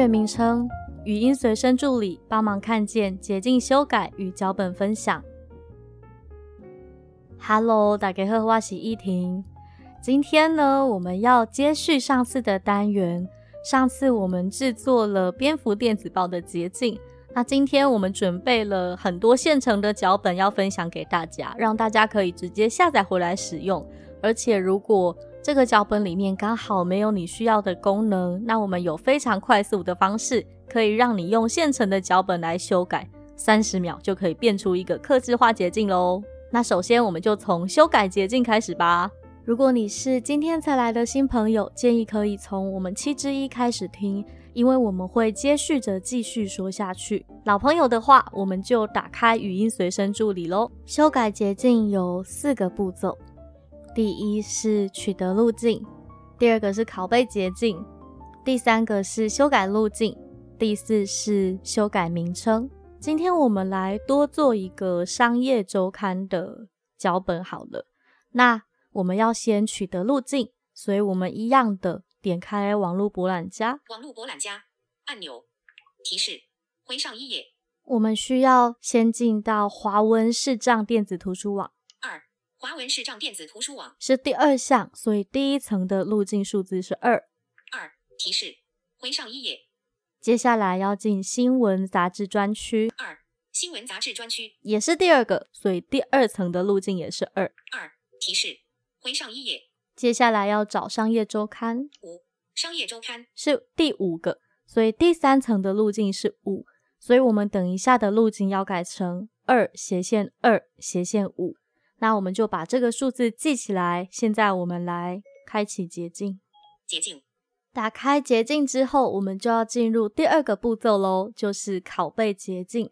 单元名称：语音随身助理，帮忙看见捷径修改与脚本分享。Hello，大家好，我是依婷。今天呢，我们要接续上次的单元。上次我们制作了蝙蝠电子报的捷径，那今天我们准备了很多现成的脚本要分享给大家，让大家可以直接下载回来使用。而且如果这个脚本里面刚好没有你需要的功能，那我们有非常快速的方式，可以让你用现成的脚本来修改，三十秒就可以变出一个刻字化捷径喽。那首先我们就从修改捷径开始吧。如果你是今天才来的新朋友，建议可以从我们七之一开始听，因为我们会接续着继续说下去。老朋友的话，我们就打开语音随身助理喽。修改捷径有四个步骤。第一是取得路径，第二个是拷贝捷径，第三个是修改路径，第四是修改名称。今天我们来多做一个商业周刊的脚本好了。那我们要先取得路径，所以我们一样的点开网络博览家，网络博览家按钮提示回上一页。我们需要先进到华文视障电子图书网。华文视障电子图书网是第二项，所以第一层的路径数字是二。二提示回上一页。接下来要进新闻杂志专区。二新闻杂志专区也是第二个，所以第二层的路径也是二。二提示回上一页。接下来要找商业周刊。五商业周刊是第五个，所以第三层的路径是五。所以我们等一下的路径要改成二斜线二斜线五。那我们就把这个数字记起来。现在我们来开启捷径。捷径打开捷径之后，我们就要进入第二个步骤喽，就是拷贝捷径。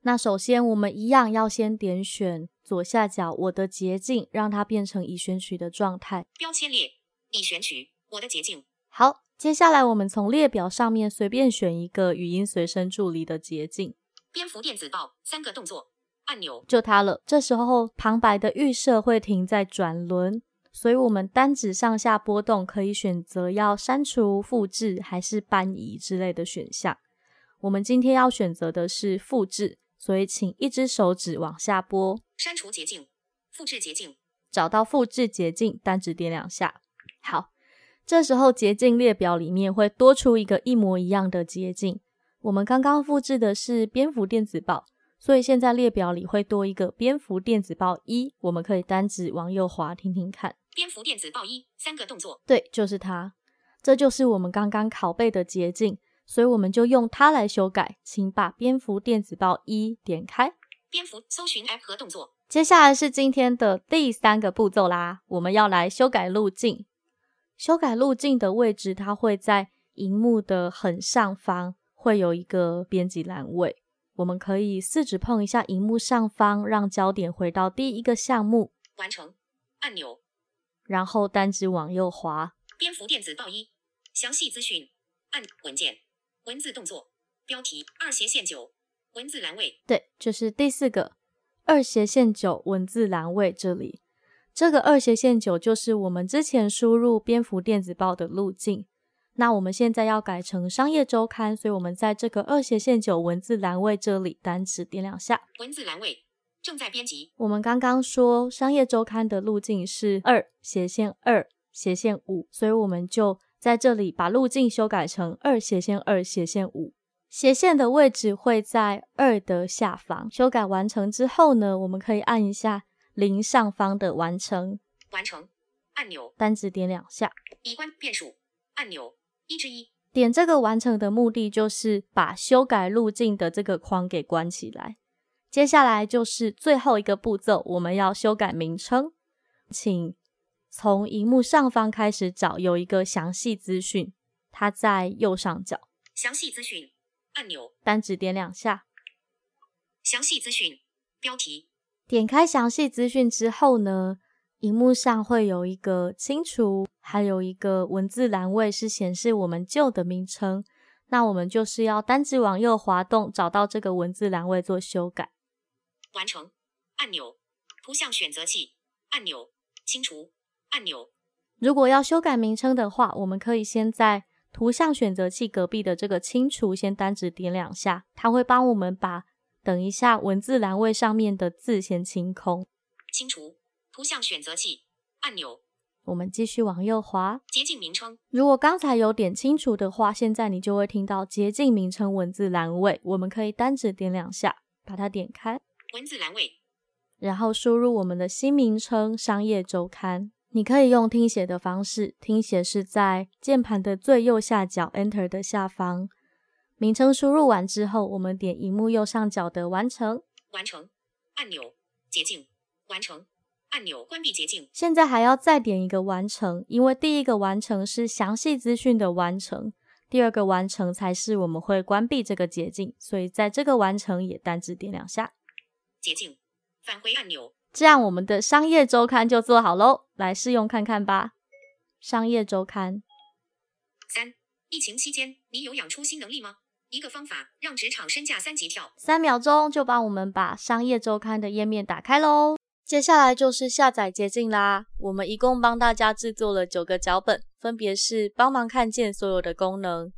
那首先我们一样要先点选左下角我的捷径，让它变成已选取的状态。标签列已选取我的捷径。好，接下来我们从列表上面随便选一个语音随身助理的捷径。蝙蝠电子报三个动作。按钮就它了。这时候旁白的预设会停在转轮，所以我们单指上下波动可以选择要删除、复制还是搬移之类的选项。我们今天要选择的是复制，所以请一只手指往下拨，删除捷径，复制捷径，找到复制捷径，单指点两下。好，这时候捷径列表里面会多出一个一模一样的捷径。我们刚刚复制的是蝙蝠电子报。所以现在列表里会多一个蝙蝠电子报一，我们可以单指往右滑听听看。蝙蝠电子报一三个动作，对，就是它，这就是我们刚刚拷贝的捷径，所以我们就用它来修改。请把蝙蝠电子报一点开，蝙蝠搜寻 App 和动作。接下来是今天的第三个步骤啦，我们要来修改路径。修改路径的位置，它会在荧幕的很上方，会有一个编辑栏位。我们可以四指碰一下荧幕上方，让焦点回到第一个项目。完成按钮，然后单指往右滑。蝙蝠电子报一详细资讯按文件文字动作标题二斜线九文字栏位。对，就是第四个二斜线九文字栏位这里。这个二斜线九就是我们之前输入蝙蝠电子报的路径。那我们现在要改成商业周刊，所以我们在这个二斜线九文字栏位这里单指点两下。文字栏位正在编辑。我们刚刚说商业周刊的路径是二斜线二斜线五，所以我们就在这里把路径修改成二斜线二斜线五。斜线的位置会在二的下方。修改完成之后呢，我们可以按一下零上方的完成。完成按钮，单指点两下。已关变数按钮。一之一，点这个完成的目的就是把修改路径的这个框给关起来。接下来就是最后一个步骤，我们要修改名称，请从荧幕上方开始找，有一个详细资讯，它在右上角。详细资讯按钮，单指点两下。详细资讯标题。点开详细资讯之后呢，荧幕上会有一个清除，还有一个文字栏位是显示我们旧的名称。那我们就是要单指往右滑动，找到这个文字栏位做修改。完成按钮，图像选择器按钮，清除按钮。如果要修改名称的话，我们可以先在图像选择器隔壁的这个清除，先单指点两下，它会帮我们把等一下文字栏位上面的字先清空。清除图像选择器按钮。我们继续往右滑，捷径名称。如果刚才有点清楚的话，现在你就会听到捷径名称文字栏位。我们可以单指点两下，把它点开。文字栏位，然后输入我们的新名称“商业周刊”。你可以用听写的方式，听写是在键盘的最右下角 Enter 的下方。名称输入完之后，我们点荧幕右上角的完成。完成按钮，捷径完成按钮，关闭捷径。现在还要再点一个完成，因为第一个完成是详细资讯的完成，第二个完成才是我们会关闭这个捷径，所以在这个完成也单指点两下。捷径返回按钮。这样我们的商业周刊就做好喽，来试用看看吧。商业周刊三，疫情期间你有养出新能力吗？一个方法让职场身价三级跳。三秒钟就帮我们把商业周刊的页面打开喽。接下来就是下载捷径啦。我们一共帮大家制作了九个脚本，分别是帮忙看见所有的功能：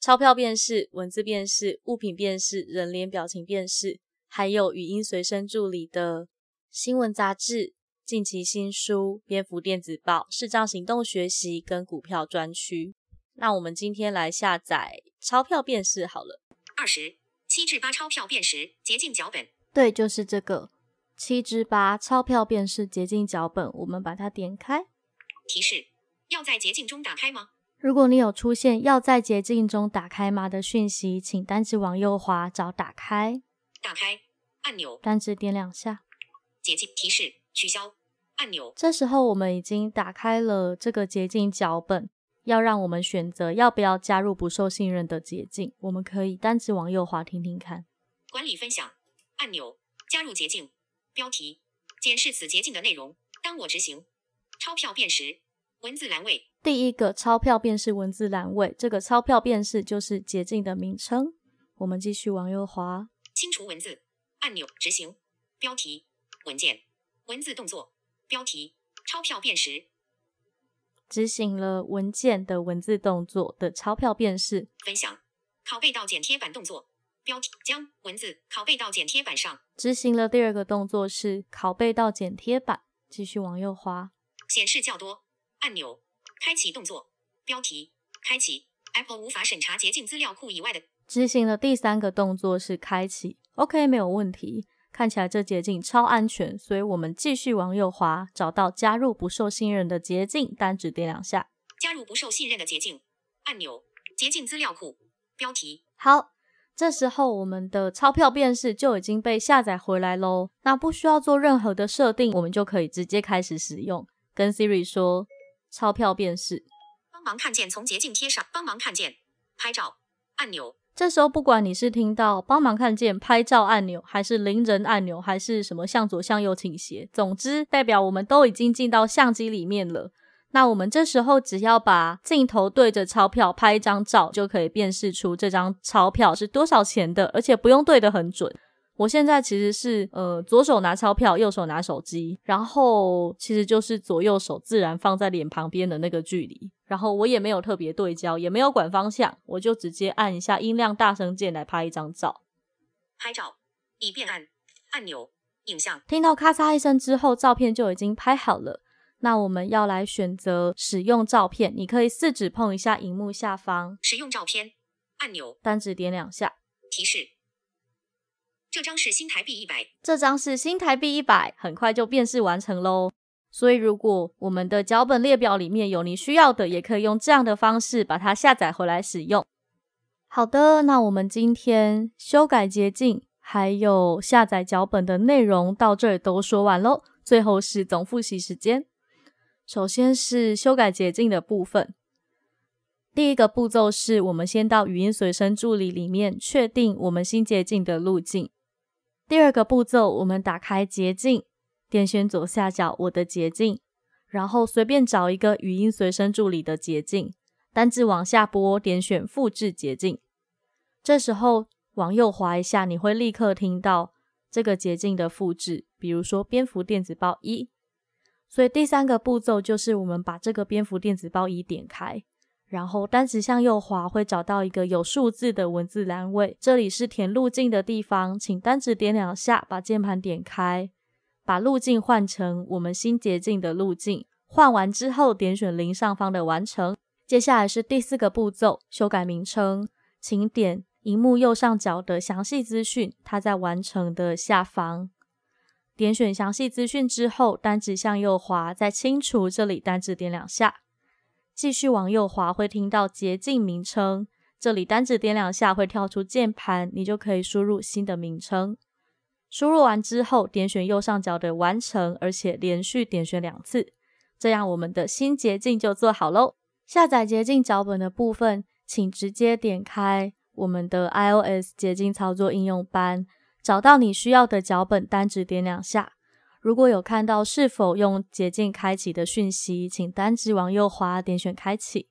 钞票辨识、文字辨识、物品辨识、人脸表情辨识，还有语音随身助理的。新闻杂志、近期新书、蝙蝠电子报、视障行动学习跟股票专区。那我们今天来下载钞票辨识好了。二十七至八钞票辨识捷径脚本。对，就是这个七之八钞票便是捷径脚本。我们把它点开。提示：要在捷径中打开吗？如果你有出现要在捷径中打开吗的讯息，请单指往右滑找打开。打开按钮。单指点两下。捷径提示取消按钮。这时候我们已经打开了这个捷径脚本，要让我们选择要不要加入不受信任的捷径。我们可以单指往右滑听听看。管理分享按钮，加入捷径标题，检视此捷径的内容。当我执行钞票辨识文字栏位，第一个钞票辨识文字栏位，这个钞票辨识就是捷径的名称。我们继续往右滑，清除文字按钮，执行标题。文件、文字动作、标题、钞票辨识，执行了文件的文字动作的钞票辨识。分享拷贝到剪贴板动作，标题将文字拷贝到剪贴板上。执行了第二个动作是拷贝到剪贴板，继续往右滑。显示较多按钮，开启动作，标题开启 Apple 无法审查捷径资料库以外的。执行了第三个动作是开启，OK 没有问题。看起来这捷径超安全，所以我们继续往右滑，找到加入不受信任的捷径，单指点两下。加入不受信任的捷径按钮，捷径资料库标题。好，这时候我们的钞票辨识就已经被下载回来喽。那不需要做任何的设定，我们就可以直接开始使用。跟 Siri 说，钞票辨识，帮忙看见从捷径贴上，帮忙看见拍照按钮。这时候，不管你是听到帮忙看见拍照按钮，还是邻人按钮，还是什么向左向右倾斜，总之代表我们都已经进到相机里面了。那我们这时候只要把镜头对着钞票拍一张照，就可以辨识出这张钞票是多少钱的，而且不用对得很准。我现在其实是呃左手拿钞票，右手拿手机，然后其实就是左右手自然放在脸旁边的那个距离，然后我也没有特别对焦，也没有管方向，我就直接按一下音量大声键来拍一张照。拍照以便按按钮影像，听到咔嚓一声之后，照片就已经拍好了。那我们要来选择使用照片，你可以四指碰一下荧幕下方使用照片按钮，单指点两下提示。这张是新台币一百，这张是新台币一百，很快就辨识完成喽。所以如果我们的脚本列表里面有你需要的，也可以用这样的方式把它下载回来使用。好的，那我们今天修改捷径还有下载脚本的内容到这里都说完喽。最后是总复习时间，首先是修改捷径的部分。第一个步骤是我们先到语音随身助理里面确定我们新捷径的路径。第二个步骤，我们打开捷径，点选左下角我的捷径，然后随便找一个语音随身助理的捷径，单字往下拨，点选复制捷径。这时候往右滑一下，你会立刻听到这个捷径的复制，比如说蝙蝠电子报一。所以第三个步骤就是我们把这个蝙蝠电子报一点开。然后单指向右滑，会找到一个有数字的文字栏位，这里是填路径的地方，请单指点两下，把键盘点开，把路径换成我们新捷径的路径。换完之后，点选零上方的完成。接下来是第四个步骤，修改名称，请点荧幕右上角的详细资讯，它在完成的下方，点选详细资讯之后，单指向右滑，在清除这里单指点两下。继续往右滑，会听到捷径名称。这里单指点两下会跳出键盘，你就可以输入新的名称。输入完之后，点选右上角的完成，而且连续点选两次，这样我们的新捷径就做好喽。下载捷径脚本的部分，请直接点开我们的 iOS 捷径操作应用班，找到你需要的脚本，单指点两下。如果有看到是否用捷径开启的讯息，请单指往右滑，点选开启。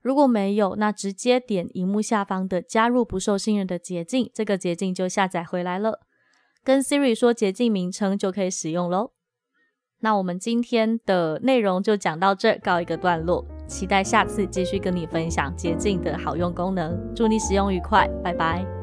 如果没有，那直接点荧幕下方的加入不受信任的捷径，这个捷径就下载回来了。跟 Siri 说捷径名称就可以使用喽。那我们今天的内容就讲到这，告一个段落。期待下次继续跟你分享捷径的好用功能。祝你使用愉快，拜拜。